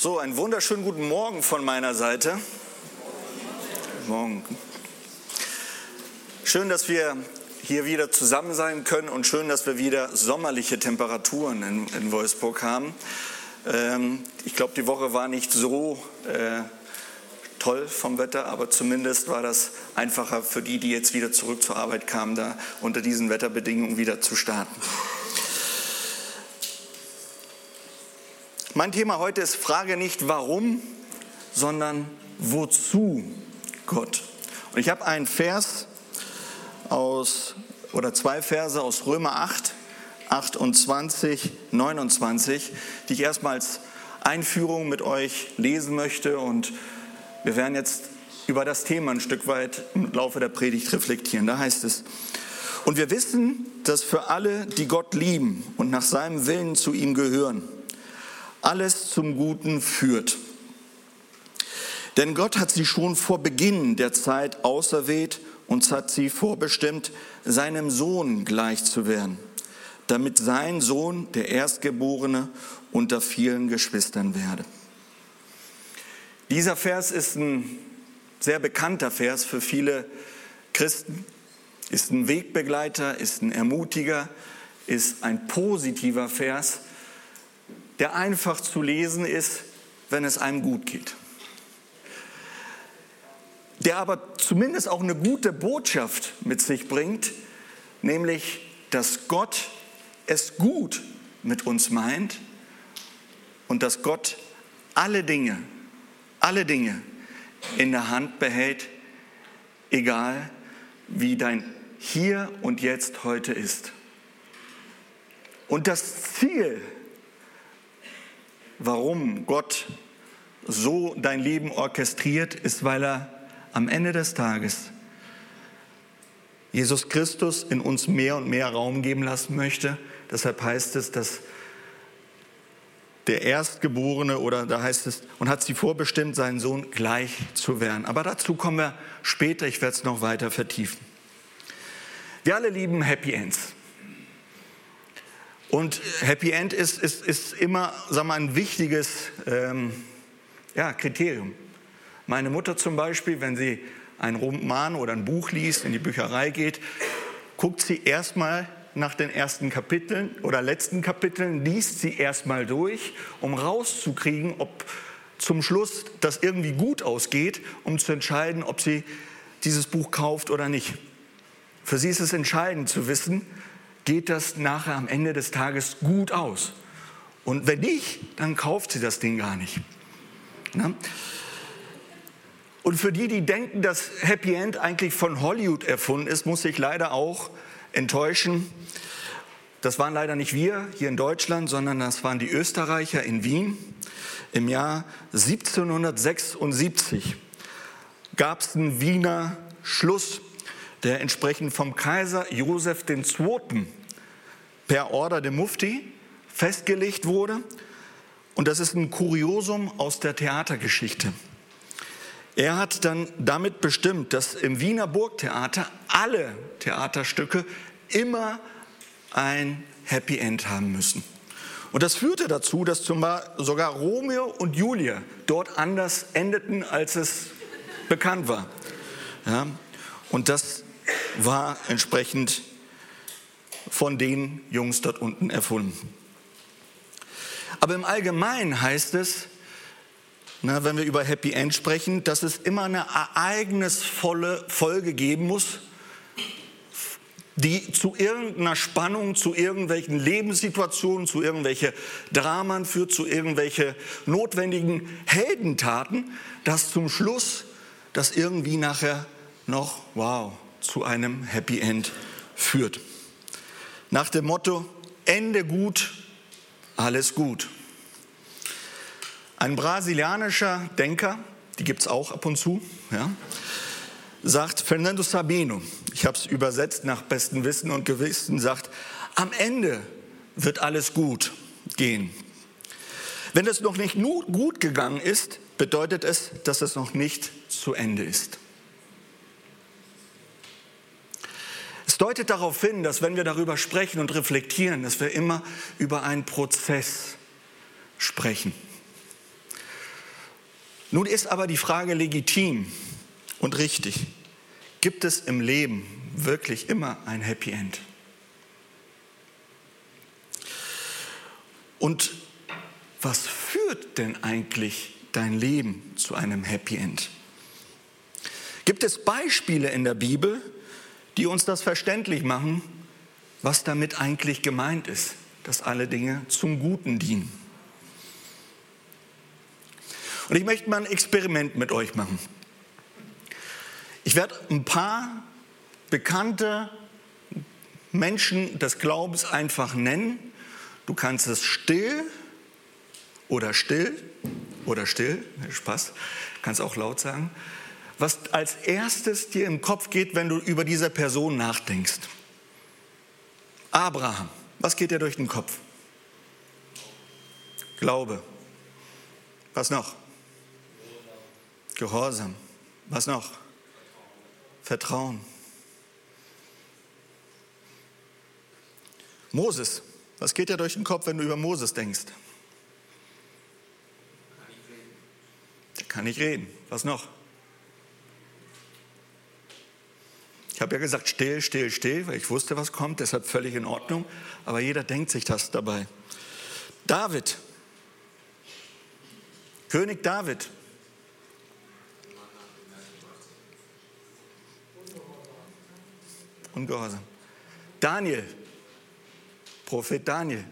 So, einen wunderschönen guten Morgen von meiner Seite. Morgen. Schön, dass wir hier wieder zusammen sein können und schön, dass wir wieder sommerliche Temperaturen in, in Wolfsburg haben. Ähm, ich glaube, die Woche war nicht so äh, toll vom Wetter, aber zumindest war das einfacher für die, die jetzt wieder zurück zur Arbeit kamen, da unter diesen Wetterbedingungen wieder zu starten. Mein Thema heute ist Frage nicht warum, sondern wozu Gott. Und ich habe einen Vers aus, oder zwei Verse aus Römer 8, 28, 29, die ich erstmal als Einführung mit euch lesen möchte. Und wir werden jetzt über das Thema ein Stück weit im Laufe der Predigt reflektieren. Da heißt es, und wir wissen, dass für alle, die Gott lieben und nach seinem Willen zu ihm gehören, alles zum Guten führt. Denn Gott hat sie schon vor Beginn der Zeit auserwählt und hat sie vorbestimmt, seinem Sohn gleich zu werden, damit sein Sohn, der Erstgeborene, unter vielen Geschwistern werde. Dieser Vers ist ein sehr bekannter Vers für viele Christen, ist ein Wegbegleiter, ist ein Ermutiger, ist ein positiver Vers, der einfach zu lesen ist, wenn es einem gut geht. Der aber zumindest auch eine gute Botschaft mit sich bringt, nämlich, dass Gott es gut mit uns meint und dass Gott alle Dinge, alle Dinge in der Hand behält, egal wie dein Hier und Jetzt heute ist. Und das Ziel warum Gott so dein Leben orchestriert, ist, weil er am Ende des Tages Jesus Christus in uns mehr und mehr Raum geben lassen möchte. Deshalb heißt es, dass der Erstgeborene oder da heißt es, und hat sie vorbestimmt, seinen Sohn gleich zu werden. Aber dazu kommen wir später, ich werde es noch weiter vertiefen. Wir alle lieben Happy Ends. Und Happy End ist, ist, ist immer sagen wir, ein wichtiges ähm, ja, Kriterium. Meine Mutter zum Beispiel, wenn sie einen Roman oder ein Buch liest, in die Bücherei geht, guckt sie erstmal nach den ersten Kapiteln oder letzten Kapiteln, liest sie erstmal durch, um rauszukriegen, ob zum Schluss das irgendwie gut ausgeht, um zu entscheiden, ob sie dieses Buch kauft oder nicht. Für sie ist es entscheidend zu wissen, geht das nachher am Ende des Tages gut aus. Und wenn nicht, dann kauft sie das Ding gar nicht. Na? Und für die, die denken, dass Happy End eigentlich von Hollywood erfunden ist, muss ich leider auch enttäuschen. Das waren leider nicht wir hier in Deutschland, sondern das waren die Österreicher in Wien. Im Jahr 1776 gab es einen Wiener Schluss, der entsprechend vom Kaiser Josef II per Order de Mufti festgelegt wurde. Und das ist ein Kuriosum aus der Theatergeschichte. Er hat dann damit bestimmt, dass im Wiener Burgtheater alle Theaterstücke immer ein Happy End haben müssen. Und das führte dazu, dass sogar Romeo und Julia dort anders endeten, als es bekannt war. Ja, und das war entsprechend von den Jungs dort unten erfunden. Aber im Allgemeinen heißt es, na, wenn wir über Happy End sprechen, dass es immer eine ereignisvolle Folge geben muss, die zu irgendeiner Spannung, zu irgendwelchen Lebenssituationen, zu irgendwelchen Dramen führt, zu irgendwelchen notwendigen Heldentaten, dass zum Schluss das irgendwie nachher noch, wow, zu einem Happy End führt nach dem Motto, Ende gut, alles gut. Ein brasilianischer Denker, die gibt es auch ab und zu, ja, sagt Fernando Sabino, ich habe es übersetzt nach bestem Wissen und Gewissen, sagt, am Ende wird alles gut gehen. Wenn es noch nicht gut gegangen ist, bedeutet es, dass es noch nicht zu Ende ist. Deutet darauf hin, dass wenn wir darüber sprechen und reflektieren, dass wir immer über einen Prozess sprechen. Nun ist aber die Frage legitim und richtig. Gibt es im Leben wirklich immer ein Happy End? Und was führt denn eigentlich dein Leben zu einem Happy End? Gibt es Beispiele in der Bibel, die uns das verständlich machen, was damit eigentlich gemeint ist, dass alle Dinge zum Guten dienen? Und ich möchte mal ein Experiment mit euch machen. Ich werde ein paar bekannte Menschen des Glaubens einfach nennen. Du kannst es still oder still oder still, Spaß, kannst auch laut sagen, was als erstes dir im Kopf geht, wenn du über diese Person nachdenkst. Abraham, was geht dir durch den Kopf? Glaube. Was noch? Gehorsam. Was noch? Vertrauen. Moses. Was geht dir durch den Kopf, wenn du über Moses denkst? Der kann nicht reden. Was noch? Ich habe ja gesagt, still, still, still, weil ich wusste, was kommt, deshalb völlig in Ordnung. Aber jeder denkt sich das dabei. David. König David. Ungehorsam. Daniel, Prophet Daniel,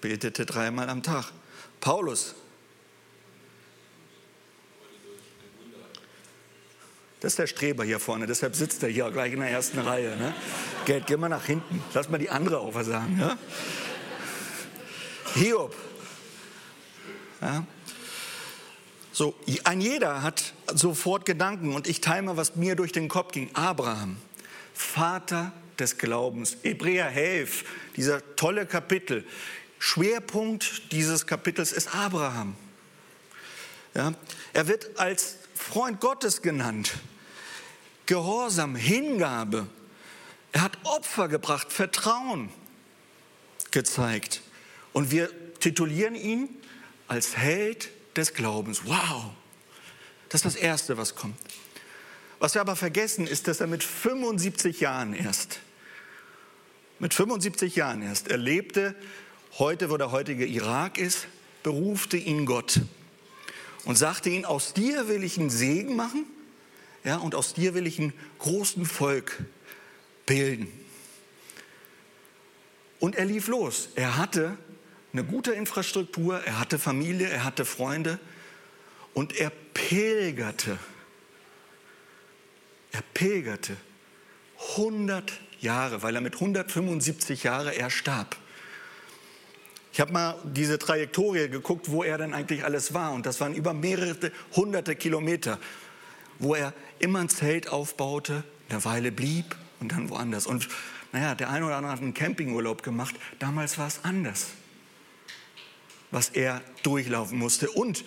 betete dreimal am Tag. Paulus, Das ist der Streber hier vorne, deshalb sitzt er hier gleich in der ersten Reihe. Ne? Geld, geh mal nach hinten. Lass mal die andere auch was sagen. Ja? Hiob. Ja? So, ein jeder hat sofort Gedanken und ich teile mal, was mir durch den Kopf ging. Abraham, Vater des Glaubens. Hebräer 11, dieser tolle Kapitel. Schwerpunkt dieses Kapitels ist Abraham. Ja, er wird als Freund Gottes genannt. Gehorsam, Hingabe. Er hat Opfer gebracht, Vertrauen gezeigt. Und wir titulieren ihn als Held des Glaubens. Wow, das ist das Erste, was kommt. Was wir aber vergessen, ist, dass er mit 75 Jahren erst, mit 75 Jahren erst erlebte, heute, wo der heutige Irak ist, berufte ihn Gott und sagte ihn, aus dir will ich einen Segen machen ja, und aus dir will ich einen großen Volk bilden. Und er lief los. Er hatte eine gute Infrastruktur, er hatte Familie, er hatte Freunde und er pilgerte. Er pilgerte 100 Jahre, weil er mit 175 Jahren er starb. Ich habe mal diese Trajektorie geguckt, wo er denn eigentlich alles war. Und das waren über mehrere hunderte Kilometer, wo er immer ein Zelt aufbaute, eine Weile blieb und dann woanders. Und naja, der eine oder andere hat einen Campingurlaub gemacht. Damals war es anders was er durchlaufen musste. Und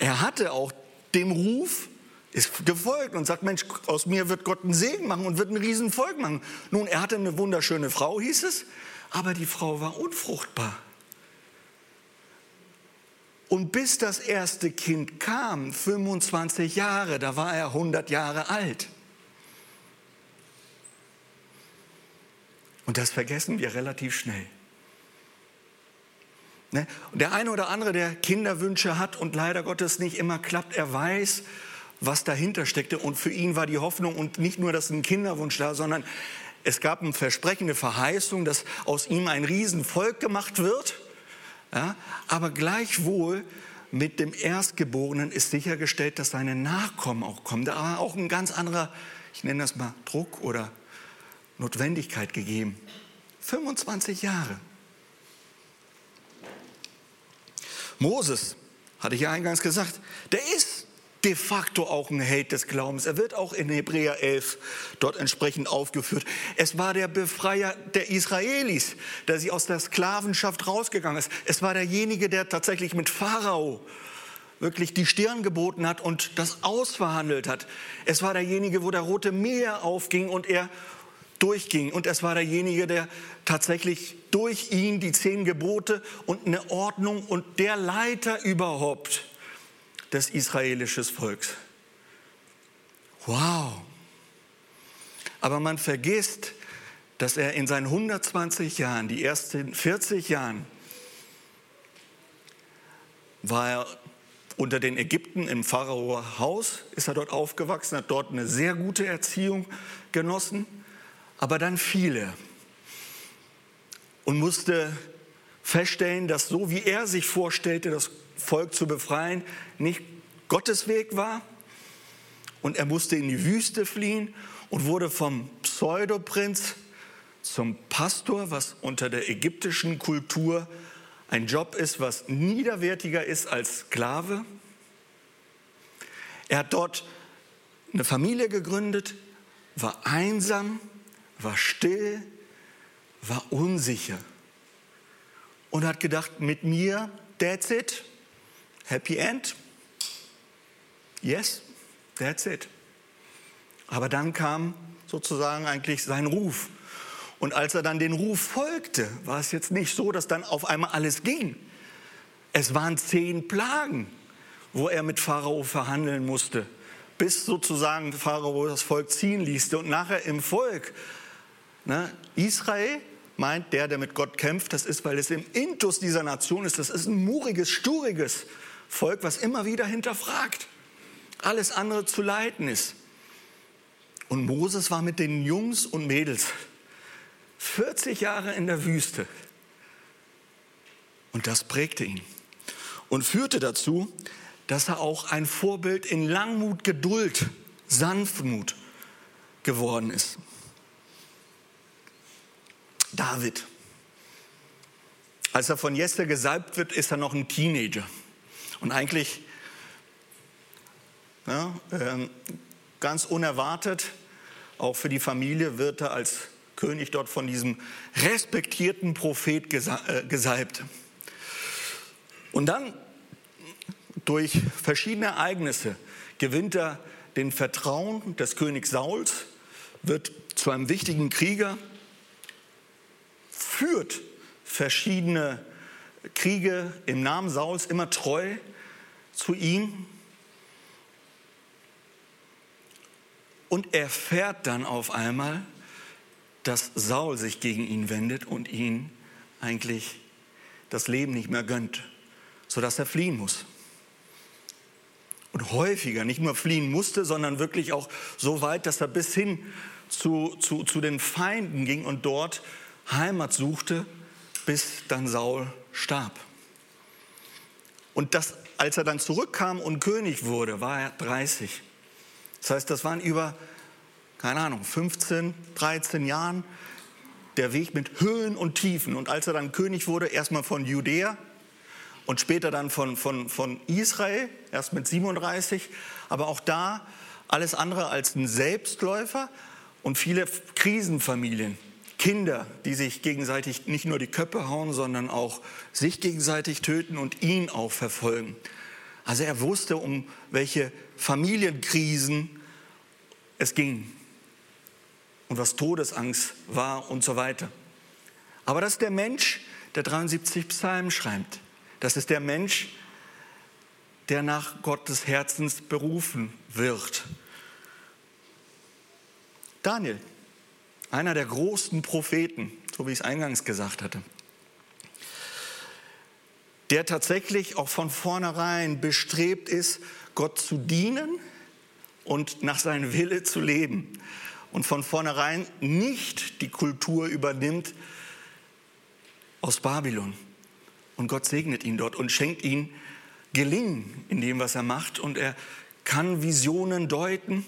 er hatte auch dem Ruf, ist gefolgt und sagt, Mensch, aus mir wird Gott einen Segen machen und wird ein Riesenvolk machen. Nun, er hatte eine wunderschöne Frau, hieß es, aber die Frau war unfruchtbar. Und bis das erste Kind kam, 25 Jahre, da war er 100 Jahre alt. Und das vergessen wir relativ schnell. Ne? Und der eine oder andere, der Kinderwünsche hat und leider Gottes nicht immer klappt, er weiß, was dahinter steckte. Und für ihn war die Hoffnung und nicht nur, dass ein Kinderwunsch da, sondern es gab eine versprechende Verheißung, dass aus ihm ein Riesenvolk gemacht wird. Ja? Aber gleichwohl mit dem Erstgeborenen ist sichergestellt, dass seine Nachkommen auch kommen. Da war auch ein ganz anderer, ich nenne das mal Druck oder Notwendigkeit gegeben. 25 Jahre. Moses, hatte ich ja eingangs gesagt, der ist de facto auch ein Held des Glaubens. Er wird auch in Hebräer 11 dort entsprechend aufgeführt. Es war der Befreier der Israelis, der sie aus der Sklavenschaft rausgegangen ist. Es war derjenige, der tatsächlich mit Pharao wirklich die Stirn geboten hat und das ausverhandelt hat. Es war derjenige, wo der Rote Meer aufging und er durchging. Und es war derjenige, der tatsächlich durch ihn die zehn Gebote und eine Ordnung und der Leiter überhaupt des israelischen Volks. Wow. Aber man vergisst, dass er in seinen 120 Jahren, die ersten 40 Jahren, war er unter den Ägypten im Pharao Haus, ist er dort aufgewachsen, hat dort eine sehr gute Erziehung genossen, aber dann viele und musste feststellen, dass so wie er sich vorstellte, das Volk zu befreien, nicht Gottes Weg war. Und er musste in die Wüste fliehen und wurde vom Pseudoprinz zum Pastor, was unter der ägyptischen Kultur ein Job ist, was niederwertiger ist als Sklave. Er hat dort eine Familie gegründet, war einsam, war still, war unsicher und hat gedacht, mit mir, that's it, happy end, yes, that's it. Aber dann kam sozusagen eigentlich sein Ruf. Und als er dann den Ruf folgte, war es jetzt nicht so, dass dann auf einmal alles ging. Es waren zehn Plagen, wo er mit Pharao verhandeln musste, bis sozusagen Pharao das Volk ziehen ließ. Und nachher im Volk, ne, Israel meint, der, der mit Gott kämpft, das ist, weil es im Intus dieser Nation ist, das ist ein muriges, sturiges Volk, was immer wieder hinterfragt, alles andere zu leiten ist. Und Moses war mit den Jungs und Mädels 40 Jahre in der Wüste. Und das prägte ihn und führte dazu, dass er auch ein Vorbild in Langmut, Geduld, Sanftmut geworden ist. David. Als er von Jesse gesalbt wird, ist er noch ein Teenager. Und eigentlich ja, äh, ganz unerwartet, auch für die Familie, wird er als König dort von diesem respektierten Prophet äh, gesalbt. Und dann durch verschiedene Ereignisse gewinnt er den Vertrauen des Königs Sauls, wird zu einem wichtigen Krieger, führt verschiedene Kriege im Namen Sauls immer treu zu ihm. Und erfährt dann auf einmal, dass Saul sich gegen ihn wendet und ihn eigentlich das Leben nicht mehr gönnt, sodass er fliehen muss. Und häufiger nicht nur fliehen musste, sondern wirklich auch so weit, dass er bis hin zu, zu, zu den Feinden ging und dort Heimat suchte, bis dann Saul starb. Und das, als er dann zurückkam und König wurde, war er 30. Das heißt, das waren über keine Ahnung, 15, 13 Jahren der Weg mit Höhen und Tiefen. Und als er dann König wurde, erstmal von Judäa und später dann von, von, von Israel, erst mit 37, aber auch da alles andere als ein Selbstläufer und viele Krisenfamilien, Kinder, die sich gegenseitig nicht nur die Köpfe hauen, sondern auch sich gegenseitig töten und ihn auch verfolgen. Also er wusste, um welche Familienkrisen es ging und was Todesangst war und so weiter. Aber das ist der Mensch, der 73 Psalmen schreibt. Das ist der Mensch, der nach Gottes Herzens berufen wird. Daniel, einer der großen Propheten, so wie ich es eingangs gesagt hatte, der tatsächlich auch von vornherein bestrebt ist, Gott zu dienen und nach seinem Wille zu leben und von vornherein nicht die Kultur übernimmt aus Babylon. Und Gott segnet ihn dort und schenkt ihm Gelingen in dem, was er macht. Und er kann Visionen deuten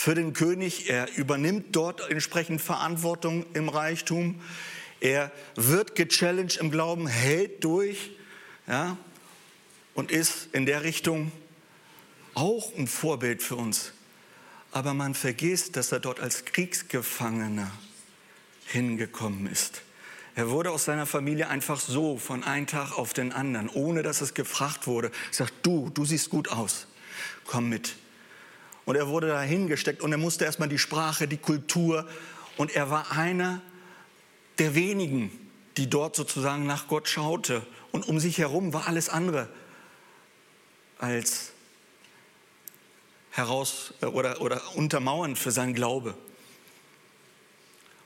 für den König. Er übernimmt dort entsprechend Verantwortung im Reichtum. Er wird gechallenged im Glauben, hält durch ja, und ist in der Richtung auch ein Vorbild für uns aber man vergisst, dass er dort als Kriegsgefangener hingekommen ist. Er wurde aus seiner Familie einfach so von einem Tag auf den anderen, ohne dass es gefragt wurde, sagt, du, du siehst gut aus, komm mit. Und er wurde da hingesteckt und er musste erstmal die Sprache, die Kultur und er war einer der wenigen, die dort sozusagen nach Gott schaute. Und um sich herum war alles andere als heraus äh, oder, oder untermauernd für seinen Glaube.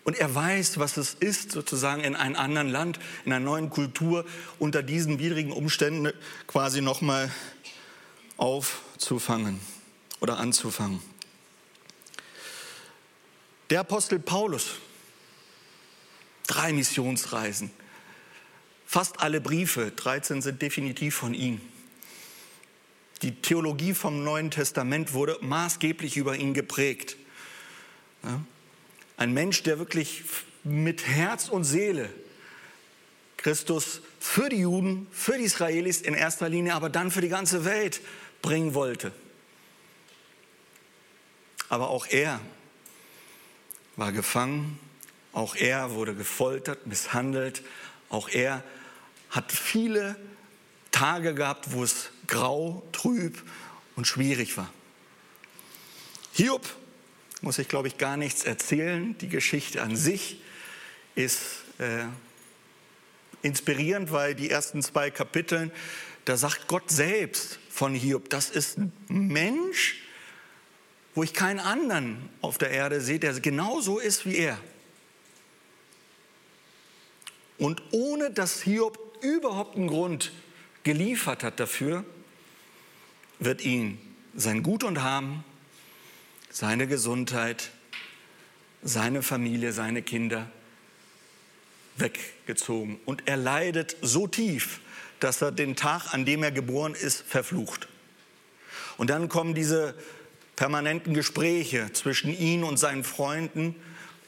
Und er weiß, was es ist, sozusagen in einem anderen Land, in einer neuen Kultur, unter diesen widrigen Umständen quasi nochmal aufzufangen oder anzufangen. Der Apostel Paulus, drei Missionsreisen, fast alle Briefe, 13 sind definitiv von ihm. Die Theologie vom Neuen Testament wurde maßgeblich über ihn geprägt. Ein Mensch, der wirklich mit Herz und Seele Christus für die Juden, für die Israelis in erster Linie, aber dann für die ganze Welt bringen wollte. Aber auch er war gefangen, auch er wurde gefoltert, misshandelt, auch er hat viele Tage gehabt, wo es grau, trüb und schwierig war. Hiob muss ich, glaube ich, gar nichts erzählen. Die Geschichte an sich ist äh, inspirierend, weil die ersten zwei Kapiteln, da sagt Gott selbst von Hiob, das ist ein Mensch, wo ich keinen anderen auf der Erde sehe, der genauso ist wie er. Und ohne dass Hiob überhaupt einen Grund geliefert hat dafür, wird ihn sein Gut und Haben seine Gesundheit, seine Familie, seine Kinder weggezogen. Und er leidet so tief, dass er den Tag, an dem er geboren ist, verflucht. Und dann kommen diese permanenten Gespräche zwischen ihm und seinen Freunden,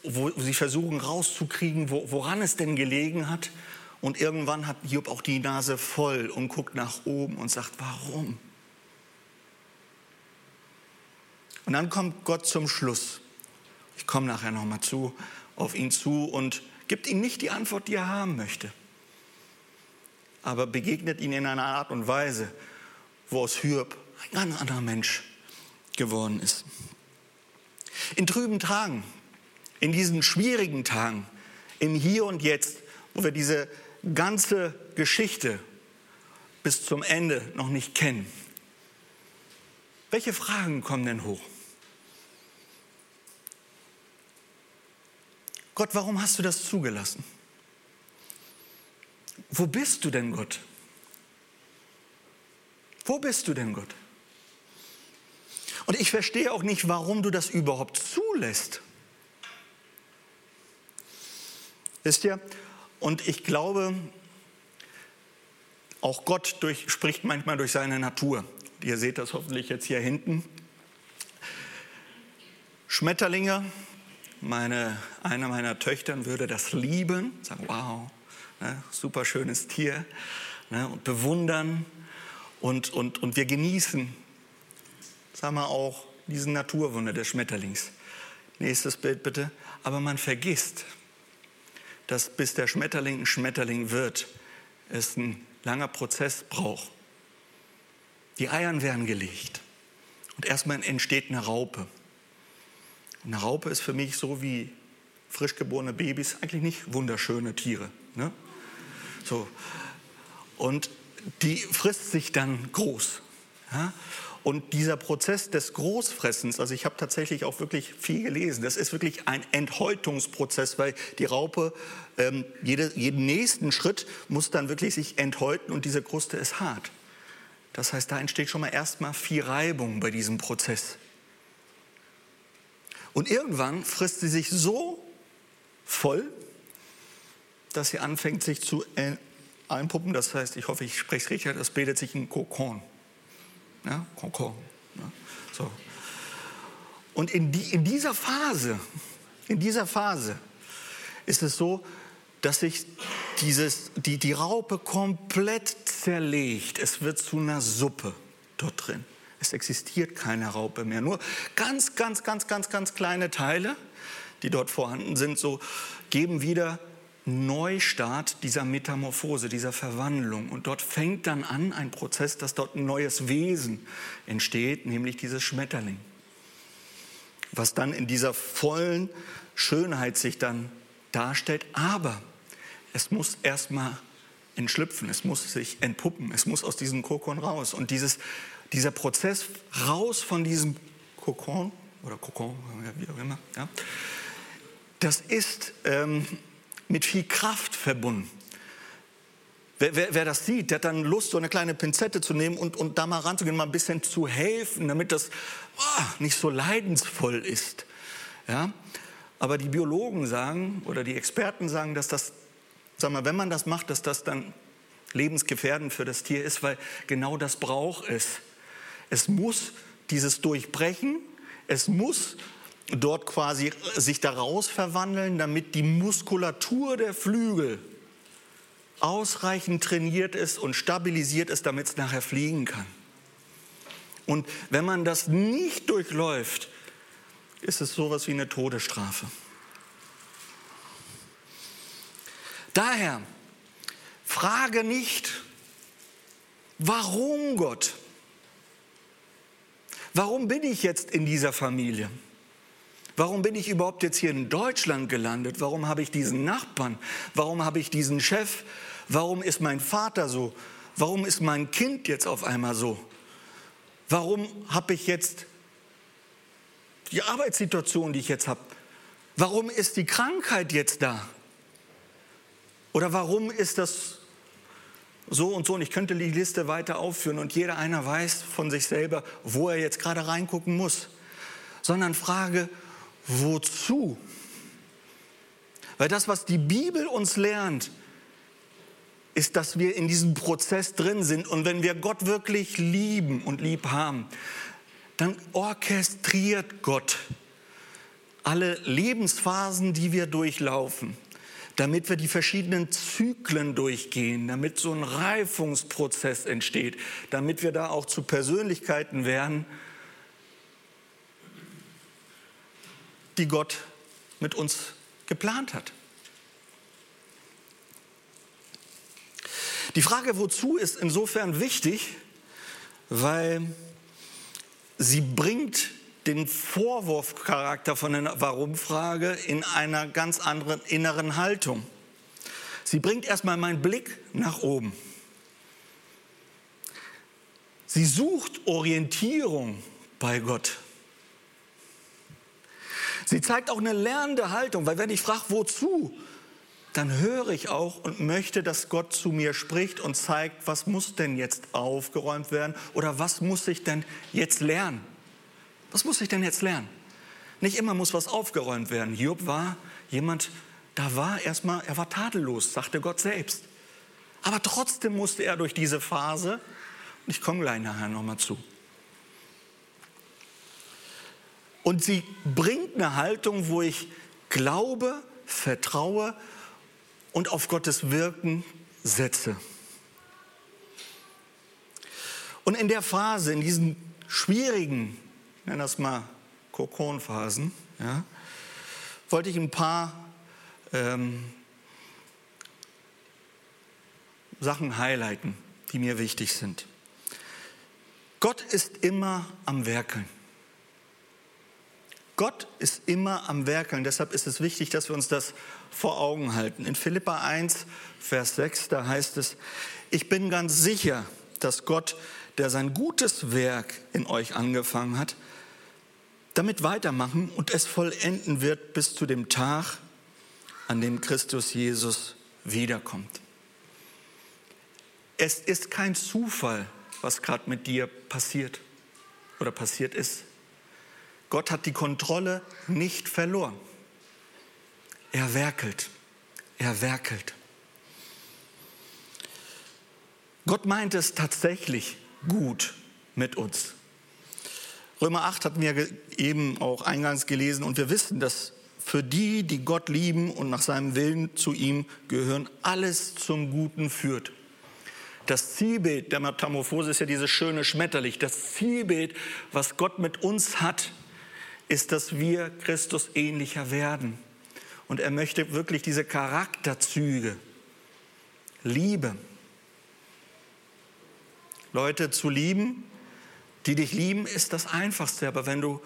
wo sie versuchen rauszukriegen, woran es denn gelegen hat. Und irgendwann hat Job auch die Nase voll und guckt nach oben und sagt, warum? Und dann kommt Gott zum Schluss. Ich komme nachher nochmal zu, auf ihn zu und gibt ihm nicht die Antwort, die er haben möchte. Aber begegnet ihn in einer Art und Weise, wo aus Hürb ein ganz anderer Mensch geworden ist. In trüben Tagen, in diesen schwierigen Tagen, im Hier und Jetzt, wo wir diese ganze Geschichte bis zum Ende noch nicht kennen. Welche Fragen kommen denn hoch? Gott, warum hast du das zugelassen? Wo bist du denn, Gott? Wo bist du denn, Gott? Und ich verstehe auch nicht, warum du das überhaupt zulässt. Wisst ihr? Und ich glaube, auch Gott durch, spricht manchmal durch seine Natur. Ihr seht das hoffentlich jetzt hier hinten. Schmetterlinge meine, eine meiner Töchtern würde das lieben, sagen, wow, ne, super schönes Tier, ne, und bewundern und, und, und wir genießen, sagen wir auch, diesen Naturwunder des Schmetterlings. Nächstes Bild bitte. Aber man vergisst, dass bis der Schmetterling ein Schmetterling wird, es ein langer Prozess braucht. Die Eiern werden gelegt und erstmal entsteht eine Raupe. Eine Raupe ist für mich so wie frisch geborene Babys eigentlich nicht wunderschöne Tiere. Ne? So. Und die frisst sich dann groß. Ja? Und dieser Prozess des Großfressens, also ich habe tatsächlich auch wirklich viel gelesen, das ist wirklich ein Enthäutungsprozess, weil die Raupe ähm, jede, jeden nächsten Schritt muss dann wirklich sich enthäuten und diese Kruste ist hart. Das heißt, da entsteht schon mal erstmal viel Reibung bei diesem Prozess. Und irgendwann frisst sie sich so voll, dass sie anfängt, sich zu einpuppen. Das heißt, ich hoffe, ich spreche es richtig, das bildet sich ein Kokon. Ja, Kokon. Ja, so. Und in, die, in dieser Phase, in dieser Phase ist es so, dass sich dieses, die, die Raupe komplett zerlegt. Es wird zu einer Suppe dort drin. Es existiert keine Raupe mehr. Nur ganz, ganz, ganz, ganz, ganz kleine Teile, die dort vorhanden sind, so geben wieder Neustart dieser Metamorphose, dieser Verwandlung. Und dort fängt dann an ein Prozess, dass dort ein neues Wesen entsteht, nämlich dieses Schmetterling. Was dann in dieser vollen Schönheit sich dann darstellt, aber es muss erstmal entschlüpfen, es muss sich entpuppen, es muss aus diesem Kokon raus. Und dieses, dieser Prozess raus von diesem Kokon oder Kokon, wie auch immer, ja, das ist ähm, mit viel Kraft verbunden. Wer, wer, wer, das sieht, der hat dann Lust, so eine kleine Pinzette zu nehmen und, und da mal ranzugehen, mal ein bisschen zu helfen, damit das oh, nicht so leidensvoll ist. Ja? Aber die Biologen sagen oder die Experten sagen, dass das, sag mal, wenn man das macht, dass das dann lebensgefährdend für das Tier ist, weil genau das braucht es. Es muss dieses Durchbrechen, es muss dort quasi sich daraus verwandeln, damit die Muskulatur der Flügel ausreichend trainiert ist und stabilisiert ist, damit es nachher fliegen kann. Und wenn man das nicht durchläuft, ist es sowas wie eine Todesstrafe. Daher frage nicht, warum Gott? Warum bin ich jetzt in dieser Familie? Warum bin ich überhaupt jetzt hier in Deutschland gelandet? Warum habe ich diesen Nachbarn? Warum habe ich diesen Chef? Warum ist mein Vater so? Warum ist mein Kind jetzt auf einmal so? Warum habe ich jetzt die Arbeitssituation, die ich jetzt habe? Warum ist die Krankheit jetzt da? Oder warum ist das so und so? Und ich könnte die Liste weiter aufführen und jeder einer weiß von sich selber, wo er jetzt gerade reingucken muss. Sondern frage, wozu? Weil das, was die Bibel uns lernt, ist, dass wir in diesem Prozess drin sind. Und wenn wir Gott wirklich lieben und lieb haben, dann orchestriert Gott alle Lebensphasen, die wir durchlaufen, damit wir die verschiedenen Zyklen durchgehen, damit so ein Reifungsprozess entsteht, damit wir da auch zu Persönlichkeiten werden, die Gott mit uns geplant hat. Die Frage wozu ist insofern wichtig, weil sie bringt den Vorwurfcharakter von der Warum-Frage in einer ganz anderen inneren Haltung. Sie bringt erstmal meinen Blick nach oben. Sie sucht Orientierung bei Gott. Sie zeigt auch eine lernende Haltung, weil wenn ich frage, wozu, dann höre ich auch und möchte, dass Gott zu mir spricht und zeigt, was muss denn jetzt aufgeräumt werden oder was muss ich denn jetzt lernen. Was muss ich denn jetzt lernen? Nicht immer muss was aufgeräumt werden. Job war jemand, da war erstmal, er war tadellos, sagte Gott selbst. Aber trotzdem musste er durch diese Phase, und ich komme gleich nachher nochmal zu. Und sie bringt eine Haltung, wo ich glaube, vertraue und auf Gottes Wirken setze. Und in der Phase, in diesen schwierigen, nennen das mal Kokonphasen, ja, wollte ich ein paar ähm, Sachen highlighten, die mir wichtig sind. Gott ist immer am Werkeln. Gott ist immer am Werkeln. Deshalb ist es wichtig, dass wir uns das vor Augen halten. In Philippa 1, Vers 6, da heißt es, ich bin ganz sicher, dass Gott, der sein gutes Werk in euch angefangen hat, damit weitermachen und es vollenden wird bis zu dem Tag, an dem Christus Jesus wiederkommt. Es ist kein Zufall, was gerade mit dir passiert oder passiert ist. Gott hat die Kontrolle nicht verloren. Er werkelt. Er werkelt. Gott meint es tatsächlich gut mit uns. Römer 8 hatten wir eben auch eingangs gelesen und wir wissen, dass für die, die Gott lieben und nach seinem Willen zu ihm gehören, alles zum Guten führt. Das Zielbild der Metamorphose ist ja dieses schöne Schmetterlich. Das Zielbild, was Gott mit uns hat, ist, dass wir Christus ähnlicher werden. Und er möchte wirklich diese Charakterzüge, Liebe, Leute zu lieben, die dich lieben, ist das Einfachste. Aber wenn du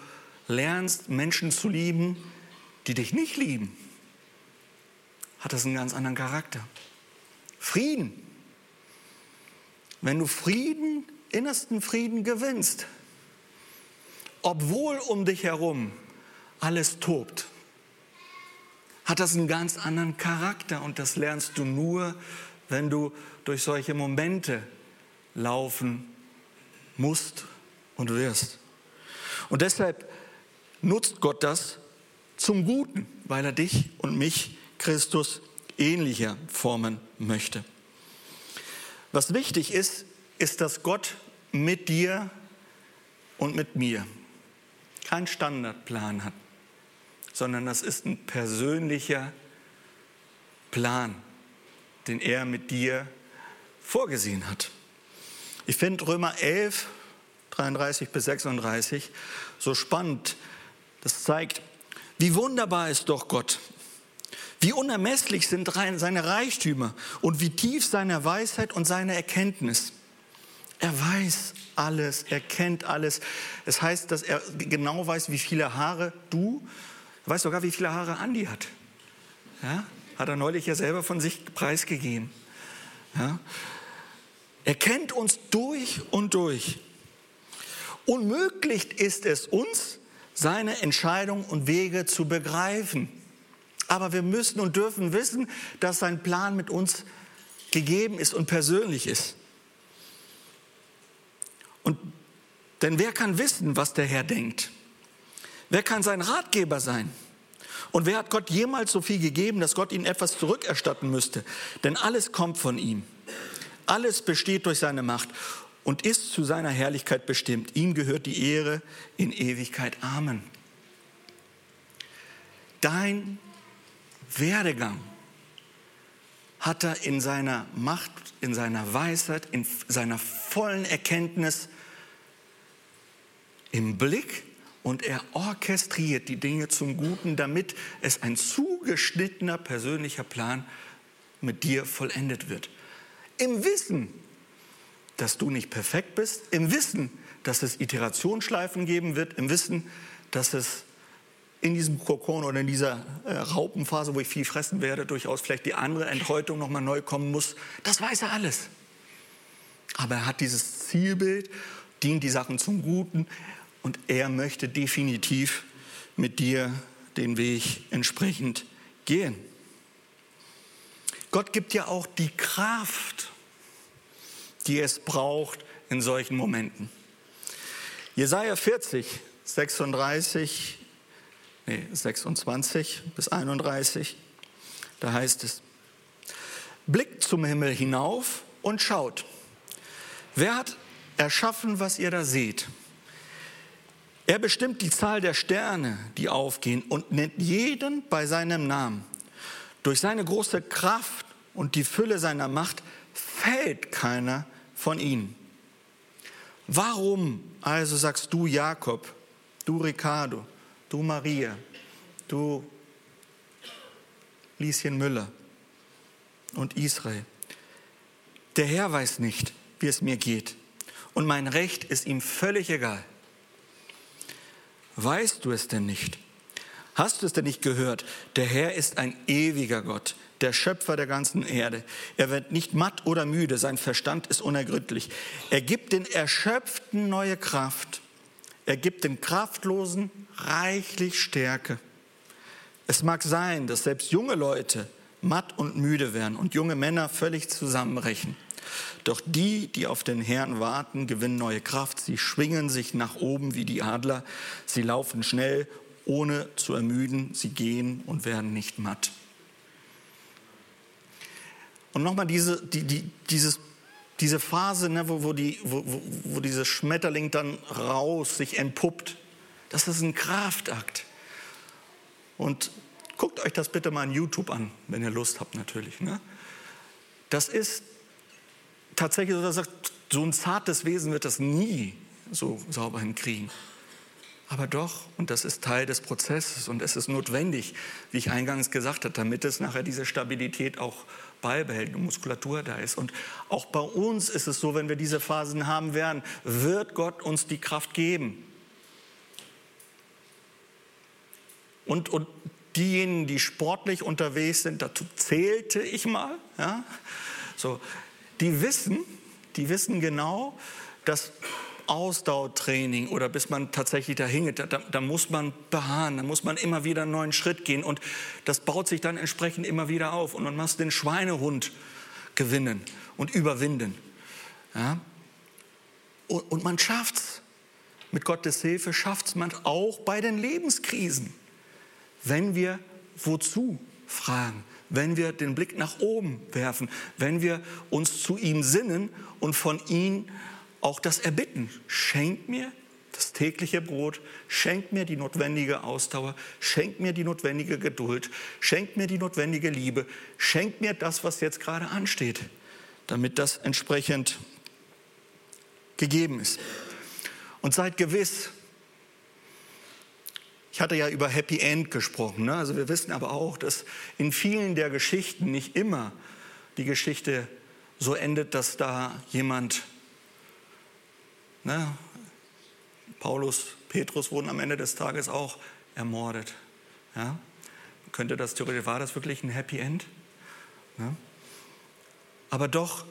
lernst, Menschen zu lieben, die dich nicht lieben, hat das einen ganz anderen Charakter. Frieden. Wenn du Frieden, innersten Frieden gewinnst, obwohl um dich herum alles tobt, hat das einen ganz anderen Charakter und das lernst du nur, wenn du durch solche Momente laufen musst und wirst. Und deshalb nutzt Gott das zum Guten, weil er dich und mich, Christus, ähnlicher formen möchte. Was wichtig ist, ist, dass Gott mit dir und mit mir keinen Standardplan hat, sondern das ist ein persönlicher Plan, den er mit dir vorgesehen hat. Ich finde Römer 11, 33 bis 36 so spannend. Das zeigt, wie wunderbar ist doch Gott. Wie unermesslich sind seine Reichtümer und wie tief seine Weisheit und seine Erkenntnis. Er weiß alles, er kennt alles. Es heißt, dass er genau weiß, wie viele Haare du, er weiß sogar, wie viele Haare Andi hat. Ja? Hat er neulich ja selber von sich preisgegeben. Ja? Er kennt uns durch und durch. Unmöglich ist es uns, seine Entscheidungen und Wege zu begreifen. Aber wir müssen und dürfen wissen, dass sein Plan mit uns gegeben ist und persönlich ist. Und denn wer kann wissen, was der Herr denkt? Wer kann sein Ratgeber sein? Und wer hat Gott jemals so viel gegeben, dass Gott ihnen etwas zurückerstatten müsste? Denn alles kommt von ihm. Alles besteht durch seine Macht und ist zu seiner Herrlichkeit bestimmt. Ihm gehört die Ehre in Ewigkeit. Amen. Dein Werdegang hat er in seiner Macht, in seiner Weisheit, in seiner vollen Erkenntnis im Blick und er orchestriert die Dinge zum Guten, damit es ein zugeschnittener persönlicher Plan mit dir vollendet wird. Im Wissen, dass du nicht perfekt bist, im Wissen, dass es Iterationsschleifen geben wird, im Wissen, dass es in diesem Kokon oder in dieser äh, Raupenphase, wo ich viel fressen werde, durchaus vielleicht die andere Enthäutung nochmal neu kommen muss. Das weiß er alles. Aber er hat dieses Zielbild, dient die Sachen zum Guten und er möchte definitiv mit dir den Weg entsprechend gehen. Gott gibt ja auch die Kraft, die es braucht in solchen Momenten. Jesaja 40, 36, nee, 26 bis 31, da heißt es, blickt zum Himmel hinauf und schaut. Wer hat erschaffen, was ihr da seht? Er bestimmt die Zahl der Sterne, die aufgehen und nennt jeden bei seinem Namen. Durch seine große Kraft und die Fülle seiner Macht fällt keiner von ihnen. Warum also sagst du Jakob, du Ricardo, du Maria, du Lieschen Müller und Israel? Der Herr weiß nicht, wie es mir geht und mein Recht ist ihm völlig egal. Weißt du es denn nicht? Hast du es denn nicht gehört? Der Herr ist ein ewiger Gott, der Schöpfer der ganzen Erde. Er wird nicht matt oder müde, sein Verstand ist unergründlich. Er gibt den Erschöpften neue Kraft. Er gibt den Kraftlosen reichlich Stärke. Es mag sein, dass selbst junge Leute matt und müde werden und junge Männer völlig zusammenbrechen. Doch die, die auf den Herrn warten, gewinnen neue Kraft. Sie schwingen sich nach oben wie die Adler. Sie laufen schnell, ohne zu ermüden. Sie gehen und werden nicht matt. Und nochmal diese, die, die, dieses, diese Phase, ne, wo, wo, die, wo, wo dieses Schmetterling dann raus sich entpuppt, das ist ein Kraftakt. Und guckt euch das bitte mal in YouTube an, wenn ihr Lust habt natürlich. Ne? Das ist tatsächlich so, dass sagt, so ein zartes Wesen wird das nie so sauber hinkriegen. Aber doch, und das ist Teil des Prozesses und es ist notwendig, wie ich eingangs gesagt habe, damit es nachher diese Stabilität auch beibehält, und Muskulatur da ist. Und auch bei uns ist es so, wenn wir diese Phasen haben werden, wird Gott uns die Kraft geben. Und, und diejenigen, die sportlich unterwegs sind, dazu zählte ich mal, ja, so, die wissen, die wissen genau, dass Ausdauertraining oder bis man tatsächlich da hingeht, da, da, muss man beharren, da muss man immer wieder einen neuen Schritt gehen und das baut sich dann entsprechend immer wieder auf und man muss den Schweinehund gewinnen und überwinden. Ja? Und, und man schafft's. Mit Gottes Hilfe schafft es man auch bei den Lebenskrisen, wenn wir wozu fragen, wenn wir den Blick nach oben werfen, wenn wir uns zu ihm sinnen und von ihm auch das erbitten. Schenk mir das tägliche Brot, schenk mir die notwendige Ausdauer, schenk mir die notwendige Geduld, schenk mir die notwendige Liebe, schenk mir das, was jetzt gerade ansteht, damit das entsprechend gegeben ist. Und seid gewiss, ich hatte ja über Happy End gesprochen. Ne? Also wir wissen aber auch, dass in vielen der Geschichten nicht immer die Geschichte so endet, dass da jemand, ne? Paulus, Petrus wurden am Ende des Tages auch ermordet. Ja? Könnte das theoretisch, war das wirklich ein Happy End? Ne? Aber doch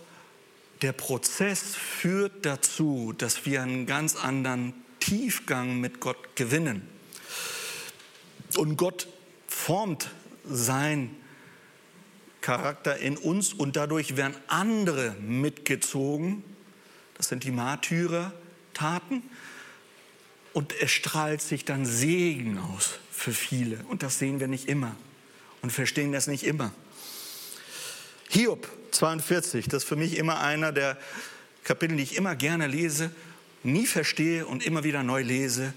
der Prozess führt dazu, dass wir einen ganz anderen Tiefgang mit Gott gewinnen. Und Gott formt sein Charakter in uns und dadurch werden andere mitgezogen. Das sind die Märtyrer-Taten. Und es strahlt sich dann Segen aus für viele. Und das sehen wir nicht immer und verstehen das nicht immer. Hiob 42, das ist für mich immer einer der Kapitel, die ich immer gerne lese, nie verstehe und immer wieder neu lese,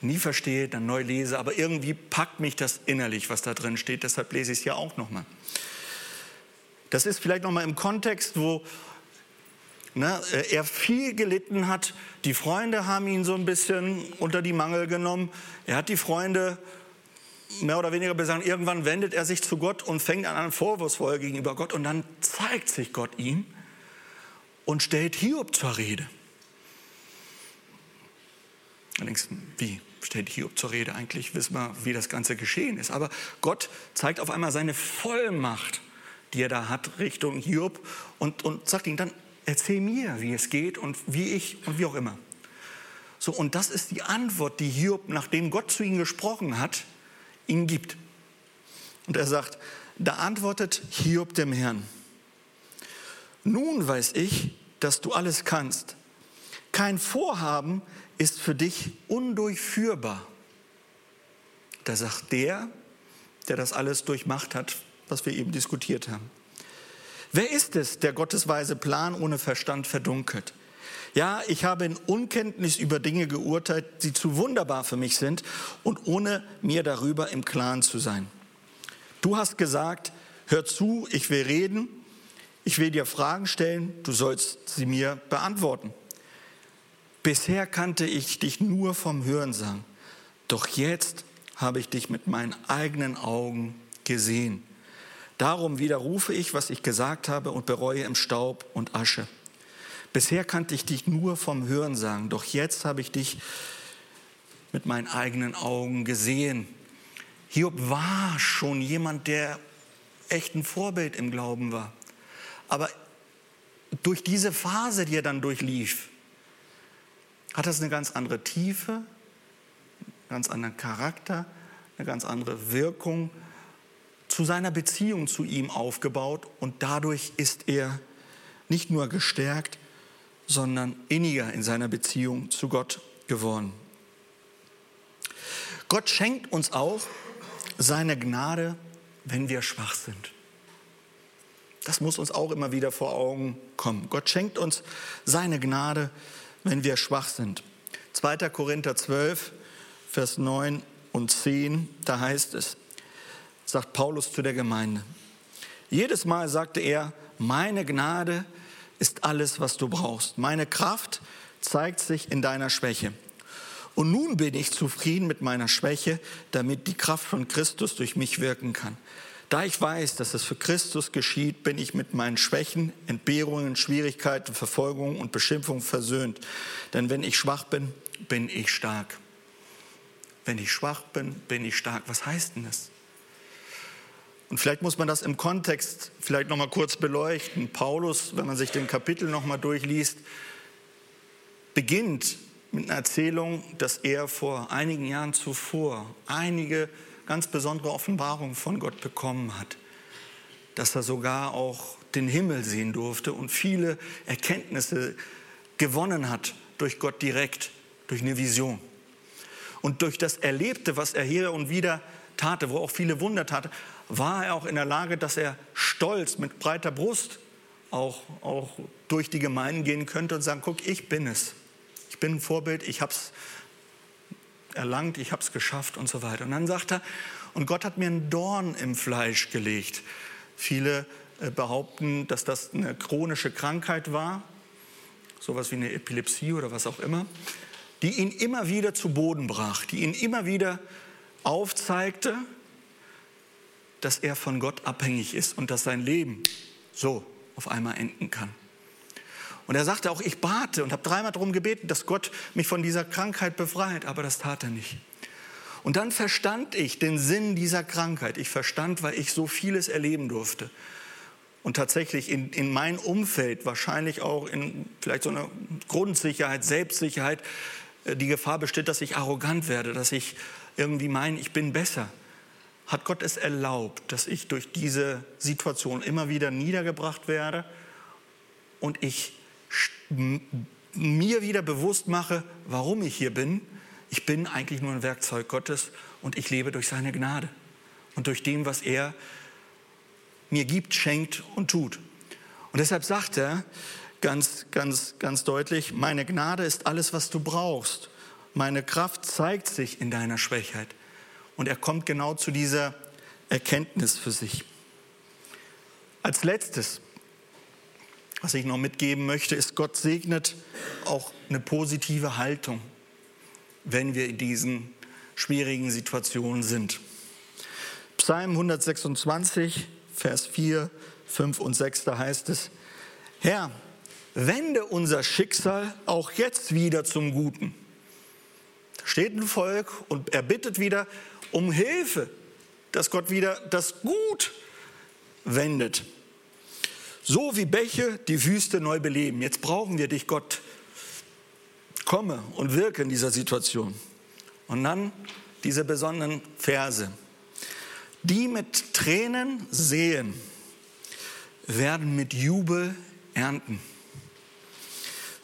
nie verstehe, dann neu lese, aber irgendwie packt mich das innerlich, was da drin steht, deshalb lese ich es ja auch nochmal. Das ist vielleicht nochmal im Kontext, wo ne, er viel gelitten hat, die Freunde haben ihn so ein bisschen unter die Mangel genommen, er hat die Freunde mehr oder weniger besagen, irgendwann wendet er sich zu Gott und fängt an, an vorwurfsvoll gegenüber Gott und dann zeigt sich Gott ihm und stellt Hiob zur Rede. Allerdings, wie stellt Hiob zur Rede? Eigentlich wissen wir, wie das Ganze geschehen ist. Aber Gott zeigt auf einmal seine Vollmacht, die er da hat, Richtung Hiob und, und sagt ihm dann, erzähl mir, wie es geht und wie ich und wie auch immer. So, und das ist die Antwort, die Hiob, nachdem Gott zu ihm gesprochen hat, ihn gibt. Und er sagt, da antwortet Hiob dem Herrn, nun weiß ich, dass du alles kannst. Kein Vorhaben ist für dich undurchführbar. Da sagt der, der das alles durchmacht hat, was wir eben diskutiert haben. Wer ist es, der Gottes weise Plan ohne Verstand verdunkelt? Ja, ich habe in Unkenntnis über Dinge geurteilt, die zu wunderbar für mich sind und ohne mir darüber im Klaren zu sein. Du hast gesagt, hör zu, ich will reden, ich will dir Fragen stellen, du sollst sie mir beantworten. Bisher kannte ich dich nur vom Hörensagen, doch jetzt habe ich dich mit meinen eigenen Augen gesehen. Darum widerrufe ich, was ich gesagt habe und bereue im Staub und Asche. Bisher kannte ich dich nur vom Hörensagen, doch jetzt habe ich dich mit meinen eigenen Augen gesehen. Hiob war schon jemand, der echt ein Vorbild im Glauben war. Aber durch diese Phase, die er dann durchlief, hat das eine ganz andere Tiefe, einen ganz anderen Charakter, eine ganz andere Wirkung zu seiner Beziehung zu ihm aufgebaut und dadurch ist er nicht nur gestärkt, sondern inniger in seiner Beziehung zu Gott geworden. Gott schenkt uns auch seine Gnade, wenn wir schwach sind. Das muss uns auch immer wieder vor Augen kommen. Gott schenkt uns seine Gnade, wenn wir schwach sind. 2. Korinther 12, Vers 9 und 10, da heißt es, sagt Paulus zu der Gemeinde, jedes Mal sagte er, meine Gnade ist alles, was du brauchst. Meine Kraft zeigt sich in deiner Schwäche. Und nun bin ich zufrieden mit meiner Schwäche, damit die Kraft von Christus durch mich wirken kann. Da ich weiß, dass es für Christus geschieht, bin ich mit meinen Schwächen, Entbehrungen, Schwierigkeiten, Verfolgungen und Beschimpfungen versöhnt. Denn wenn ich schwach bin, bin ich stark. Wenn ich schwach bin, bin ich stark. Was heißt denn das? Und vielleicht muss man das im Kontext vielleicht noch mal kurz beleuchten. Paulus, wenn man sich den Kapitel noch mal durchliest, beginnt mit einer Erzählung, dass er vor einigen Jahren zuvor einige ganz besondere Offenbarungen von Gott bekommen hat. Dass er sogar auch den Himmel sehen durfte und viele Erkenntnisse gewonnen hat durch Gott direkt, durch eine Vision. Und durch das Erlebte, was er hier und wieder tate, wo auch viele Wunder tate, war er auch in der Lage, dass er stolz mit breiter Brust auch, auch durch die Gemeinden gehen könnte und sagen, guck, ich bin es. Ich bin ein Vorbild, ich habe es erlangt, ich habe es geschafft und so weiter. Und dann sagt er, und Gott hat mir einen Dorn im Fleisch gelegt. Viele äh, behaupten, dass das eine chronische Krankheit war, sowas wie eine Epilepsie oder was auch immer, die ihn immer wieder zu Boden brach, die ihn immer wieder aufzeigte, dass er von Gott abhängig ist und dass sein Leben so auf einmal enden kann. Und er sagte auch, ich bate und habe dreimal darum gebeten, dass Gott mich von dieser Krankheit befreit, aber das tat er nicht. Und dann verstand ich den Sinn dieser Krankheit. Ich verstand, weil ich so vieles erleben durfte. Und tatsächlich in, in mein Umfeld, wahrscheinlich auch in vielleicht so einer Grundsicherheit, Selbstsicherheit, äh, die Gefahr besteht, dass ich arrogant werde, dass ich irgendwie meine, ich bin besser. Hat Gott es erlaubt, dass ich durch diese Situation immer wieder niedergebracht werde und ich mir wieder bewusst mache, warum ich hier bin. Ich bin eigentlich nur ein Werkzeug Gottes und ich lebe durch seine Gnade und durch dem, was er mir gibt, schenkt und tut. Und deshalb sagt er ganz, ganz, ganz deutlich, meine Gnade ist alles, was du brauchst. Meine Kraft zeigt sich in deiner Schwächheit. Und er kommt genau zu dieser Erkenntnis für sich. Als letztes, was ich noch mitgeben möchte, ist, Gott segnet auch eine positive Haltung, wenn wir in diesen schwierigen Situationen sind. Psalm 126, Vers 4, 5 und 6, da heißt es, Herr, wende unser Schicksal auch jetzt wieder zum Guten. Da steht ein Volk und er bittet wieder um Hilfe, dass Gott wieder das Gut wendet. So wie Bäche die Wüste neu beleben. Jetzt brauchen wir dich, Gott. Komme und wirke in dieser Situation. Und dann diese besonderen Verse. Die mit Tränen sehen, werden mit Jubel ernten.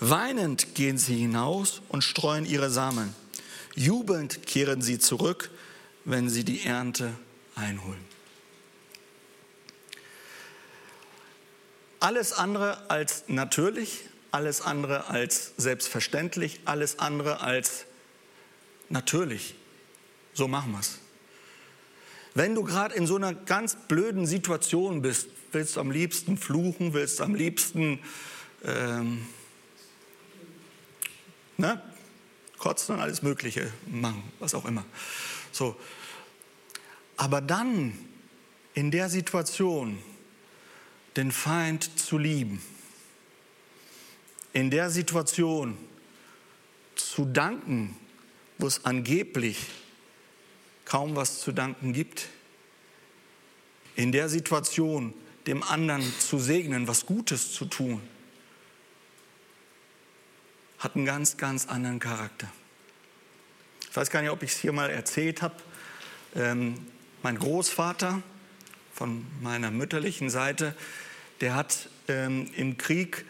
Weinend gehen sie hinaus und streuen ihre Samen. Jubelnd kehren sie zurück, wenn sie die Ernte einholen. Alles andere als natürlich, alles andere als selbstverständlich, alles andere als natürlich. So machen wir es. Wenn du gerade in so einer ganz blöden Situation bist, willst du am liebsten fluchen, willst du am liebsten ähm, ne, kotzen und alles Mögliche machen, was auch immer. So. Aber dann in der Situation den Feind zu lieben, in der Situation zu danken, wo es angeblich kaum was zu danken gibt. In der Situation dem anderen zu segnen, was Gutes zu tun, hat einen ganz, ganz anderen Charakter. Ich weiß gar nicht, ob ich es hier mal erzählt habe. Ähm, mein Großvater von meiner mütterlichen Seite, der hat ähm, im Krieg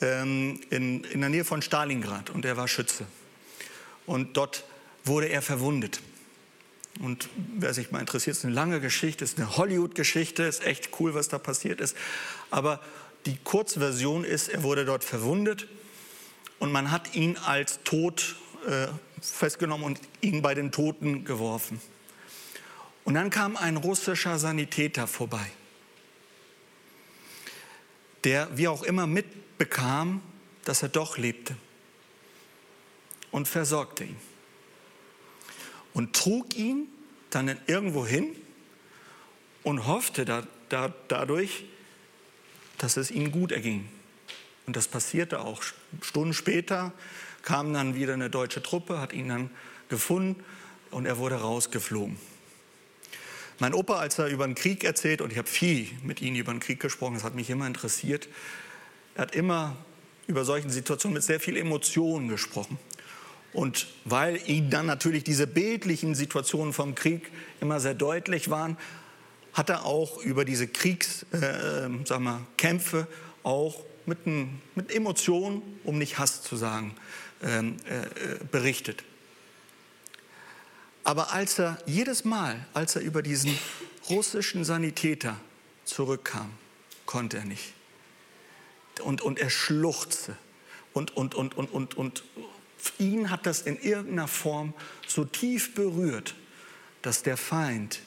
ähm, in, in der Nähe von Stalingrad und er war Schütze. Und dort wurde er verwundet. Und wer sich mal interessiert, ist eine lange Geschichte, ist eine Hollywood-Geschichte, ist echt cool, was da passiert ist. Aber die Kurzversion ist, er wurde dort verwundet und man hat ihn als tot äh, festgenommen und ihn bei den Toten geworfen. Und dann kam ein russischer Sanitäter vorbei, der wie auch immer mitbekam, dass er doch lebte und versorgte ihn und trug ihn dann irgendwo hin und hoffte da, da, dadurch, dass es ihm gut erging. Und das passierte auch. Stunden später kam dann wieder eine deutsche Truppe, hat ihn dann gefunden und er wurde rausgeflogen. Mein Opa, als er über den Krieg erzählt, und ich habe viel mit ihm über den Krieg gesprochen, das hat mich immer interessiert, er hat immer über solchen Situationen mit sehr viel Emotionen gesprochen. Und weil ihm dann natürlich diese bildlichen Situationen vom Krieg immer sehr deutlich waren, hat er auch über diese Kriegskämpfe äh, auch mit, ein, mit Emotionen, um nicht Hass zu sagen, ähm, äh, äh, berichtet. Aber als er jedes Mal, als er über diesen russischen Sanitäter zurückkam, konnte er nicht. Und, und er schluchzte. Und, und, und, und, und, und ihn hat das in irgendeiner Form so tief berührt, dass der Feind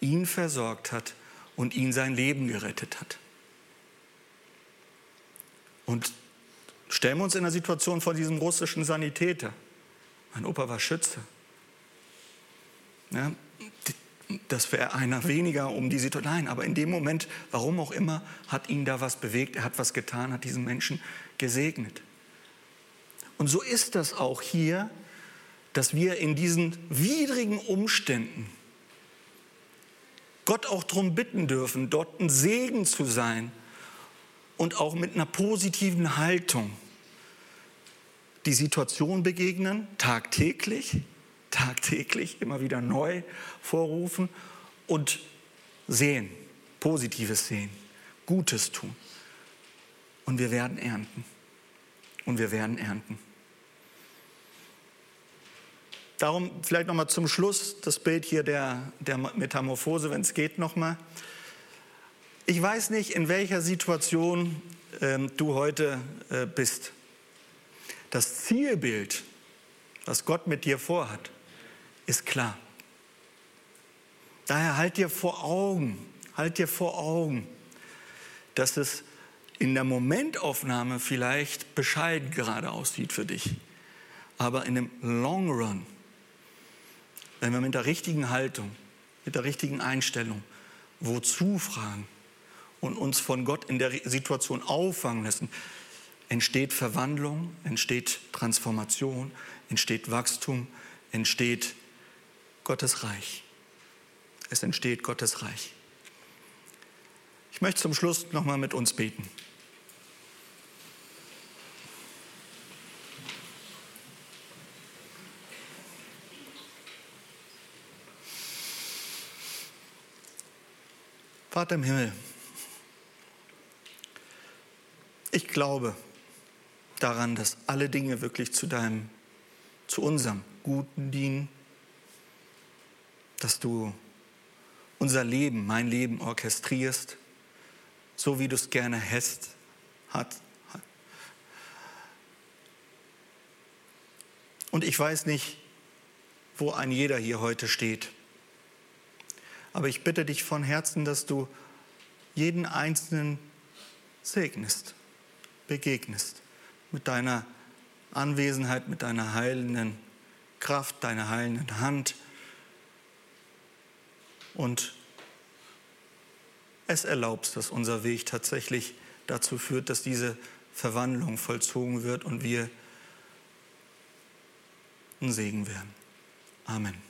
ihn versorgt hat und ihn sein Leben gerettet hat. Und stellen wir uns in der Situation vor diesem russischen Sanitäter. Mein Opa war Schütze. Ja, das wäre einer weniger um die Situation. Nein, aber in dem Moment, warum auch immer, hat ihn da was bewegt, er hat was getan, hat diesen Menschen gesegnet. Und so ist das auch hier, dass wir in diesen widrigen Umständen Gott auch darum bitten dürfen, dort ein Segen zu sein und auch mit einer positiven Haltung die Situation begegnen, tagtäglich, tagtäglich immer wieder neu vorrufen und sehen, Positives sehen, Gutes tun. Und wir werden ernten. Und wir werden ernten. Darum vielleicht nochmal zum Schluss das Bild hier der, der Metamorphose, wenn es geht nochmal. Ich weiß nicht, in welcher Situation ähm, du heute äh, bist. Das Zielbild, was Gott mit dir vorhat, ist klar. Daher halt dir vor Augen, halt dir vor Augen, dass es in der Momentaufnahme vielleicht bescheiden gerade aussieht für dich. Aber in dem Long Run, wenn wir mit der richtigen Haltung, mit der richtigen Einstellung, wozu fragen und uns von Gott in der Situation auffangen lassen, entsteht Verwandlung, entsteht Transformation, entsteht Wachstum, entsteht Gottes Reich. Es entsteht Gottes Reich. Ich möchte zum Schluss nochmal mit uns beten. Vater im Himmel, ich glaube daran, dass alle Dinge wirklich zu deinem, zu unserem Guten dienen dass du unser Leben, mein Leben orchestrierst, so wie du es gerne hättest, hat. Und ich weiß nicht, wo ein jeder hier heute steht. Aber ich bitte dich von Herzen, dass du jeden Einzelnen segnest, begegnest mit deiner Anwesenheit, mit deiner heilenden Kraft, deiner heilenden Hand und es erlaubst, dass unser Weg tatsächlich dazu führt, dass diese Verwandlung vollzogen wird und wir ein Segen werden. Amen.